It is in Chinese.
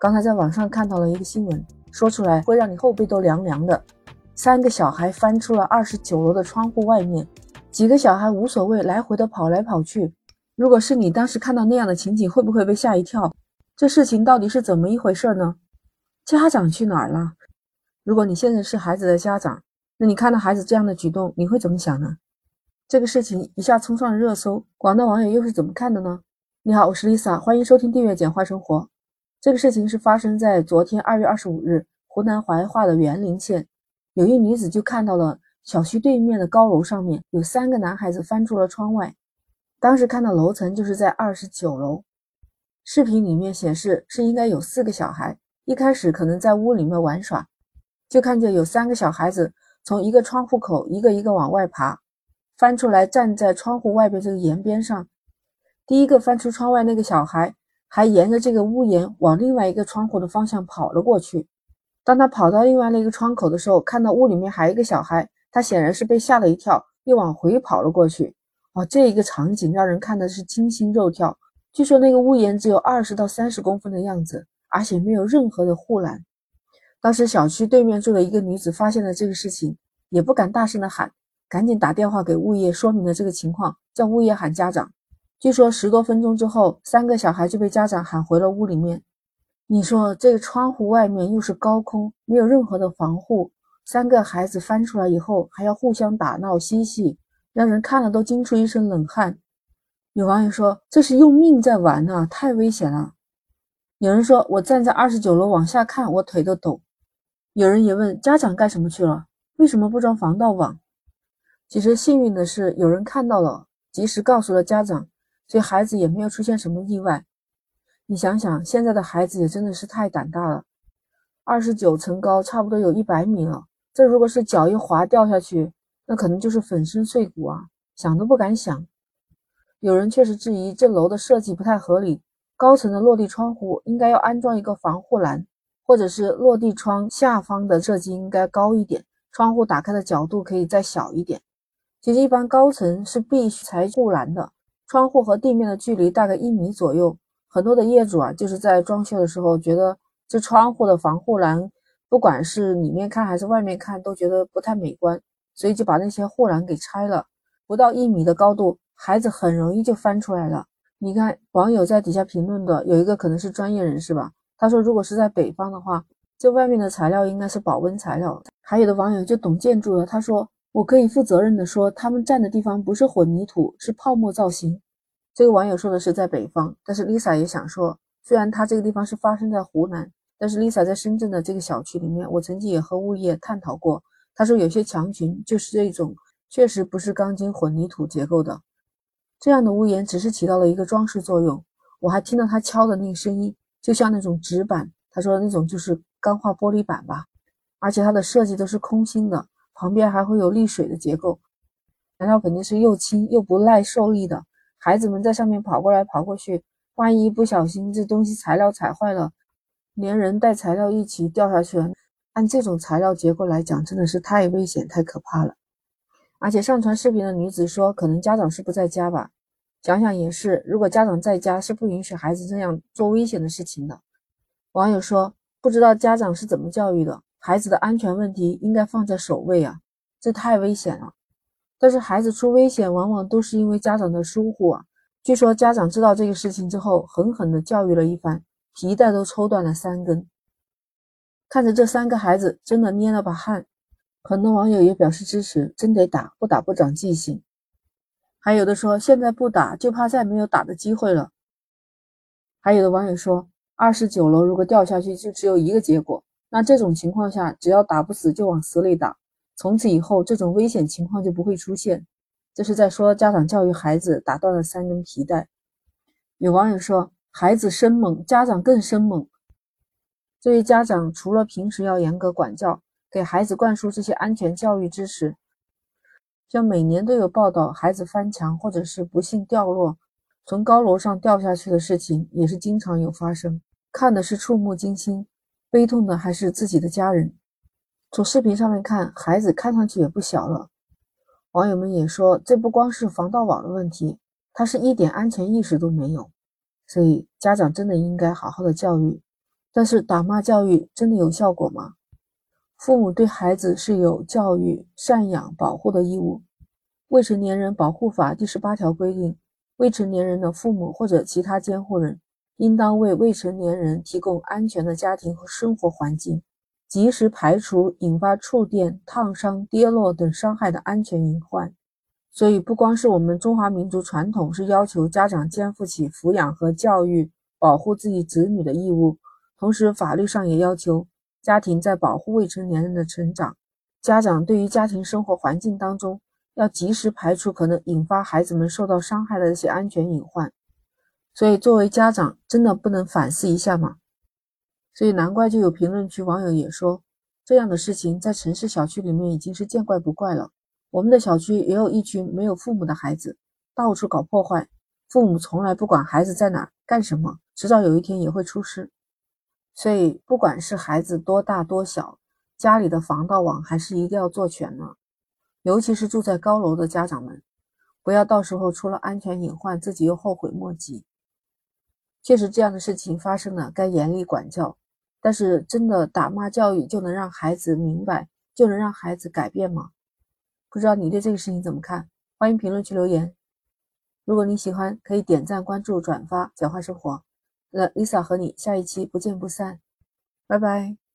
刚才在网上看到了一个新闻，说出来会让你后背都凉凉的。三个小孩翻出了二十九楼的窗户外面，几个小孩无所谓，来回的跑来跑去。如果是你当时看到那样的情景，会不会被吓一跳？这事情到底是怎么一回事呢？家长去哪儿了？如果你现在是孩子的家长，那你看到孩子这样的举动，你会怎么想呢？这个事情一下冲上了热搜，广大网友又是怎么看的呢？你好，我是 Lisa，欢迎收听订阅简化生活。这个事情是发生在昨天二月二十五日，湖南怀化的沅陵县，有一女子就看到了小区对面的高楼上面有三个男孩子翻出了窗外，当时看到楼层就是在二十九楼，视频里面显示是应该有四个小孩，一开始可能在屋里面玩耍，就看见有三个小孩子从一个窗户口一个一个往外爬。翻出来，站在窗户外边这个檐边上。第一个翻出窗外那个小孩，还沿着这个屋檐往另外一个窗户的方向跑了过去。当他跑到另外那个窗口的时候，看到屋里面还有一个小孩，他显然是被吓了一跳，又往回跑了过去。哦，这一个场景让人看的是惊心肉跳。据说那个屋檐只有二十到三十公分的样子，而且没有任何的护栏。当时小区对面住的一个女子发现了这个事情，也不敢大声的喊。赶紧打电话给物业说明了这个情况，叫物业喊家长。据说十多分钟之后，三个小孩就被家长喊回了屋里面。你说这个窗户外面又是高空，没有任何的防护，三个孩子翻出来以后还要互相打闹嬉戏，让人看了都惊出一身冷汗。有网友说这是用命在玩啊，太危险了。有人说我站在二十九楼往下看，我腿都抖。有人也问家长干什么去了？为什么不装防盗网？其实幸运的是，有人看到了，及时告诉了家长，所以孩子也没有出现什么意外。你想想，现在的孩子也真的是太胆大了。二十九层高，差不多有一百米了，这如果是脚一滑掉下去，那可能就是粉身碎骨啊，想都不敢想。有人确实质疑这楼的设计不太合理，高层的落地窗户应该要安装一个防护栏，或者是落地窗下方的设计应该高一点，窗户打开的角度可以再小一点。其实一般高层是必须拆护栏的，窗户和地面的距离大概一米左右。很多的业主啊，就是在装修的时候觉得这窗户的防护栏，不管是里面看还是外面看，都觉得不太美观，所以就把那些护栏给拆了。不到一米的高度，孩子很容易就翻出来了。你看网友在底下评论的有一个可能是专业人士吧，他说如果是在北方的话，这外面的材料应该是保温材料。还有的网友就懂建筑的，他说。我可以负责任的说，他们站的地方不是混凝土，是泡沫造型。这个网友说的是在北方，但是 Lisa 也想说，虽然他这个地方是发生在湖南，但是 Lisa 在深圳的这个小区里面，我曾经也和物业探讨过，他说有些墙群就是这种，确实不是钢筋混凝土结构的，这样的屋檐只是起到了一个装饰作用。我还听到他敲的那个声音，就像那种纸板，他说那种就是钢化玻璃板吧，而且它的设计都是空心的。旁边还会有沥水的结构，材料肯定是又轻又不耐受力的。孩子们在上面跑过来跑过去，万一不小心这东西材料踩坏了，连人带材料一起掉下去了。按这种材料结构来讲，真的是太危险、太可怕了。而且上传视频的女子说，可能家长是不在家吧？想想也是，如果家长在家，是不允许孩子这样做危险的事情的。网友说，不知道家长是怎么教育的。孩子的安全问题应该放在首位啊，这太危险了。但是孩子出危险，往往都是因为家长的疏忽啊。据说家长知道这个事情之后，狠狠地教育了一番，皮带都抽断了三根。看着这三个孩子，真的捏了把汗。很多网友也表示支持，真得打，不打不长记性。还有的说，现在不打，就怕再没有打的机会了。还有的网友说，二十九楼如果掉下去，就只有一个结果。那这种情况下，只要打不死就往死里打，从此以后这种危险情况就不会出现。这是在说家长教育孩子打断了三根皮带。有网友说，孩子生猛，家长更生猛。作为家长，除了平时要严格管教，给孩子灌输这些安全教育知识，像每年都有报道孩子翻墙或者是不幸掉落，从高楼上掉下去的事情，也是经常有发生，看的是触目惊心。悲痛的还是自己的家人。从视频上面看，孩子看上去也不小了。网友们也说，这不光是防盗网的问题，他是一点安全意识都没有。所以家长真的应该好好的教育。但是打骂教育真的有效果吗？父母对孩子是有教育、赡养、保护的义务。未成年人保护法第十八条规定，未成年人的父母或者其他监护人，应当为未成年人提供安全的家庭和生活环境，及时排除引发触电、烫伤、跌落等伤害的安全隐患。所以，不光是我们中华民族传统是要求家长肩负起抚养和教育、保护自己子女的义务，同时法律上也要求。家庭在保护未成年人的成长，家长对于家庭生活环境当中要及时排除可能引发孩子们受到伤害的一些安全隐患。所以，作为家长，真的不能反思一下吗？所以，难怪就有评论区网友也说，这样的事情在城市小区里面已经是见怪不怪了。我们的小区也有一群没有父母的孩子，到处搞破坏，父母从来不管孩子在哪干什么，迟早有一天也会出事。所以，不管是孩子多大多小，家里的防盗网还是一定要做全呢。尤其是住在高楼的家长们，不要到时候出了安全隐患，自己又后悔莫及。确实，这样的事情发生了，该严厉管教。但是，真的打骂教育就能让孩子明白，就能让孩子改变吗？不知道你对这个事情怎么看？欢迎评论区留言。如果你喜欢，可以点赞、关注、转发，简化生活。那 Lisa 和你下一期不见不散，拜拜。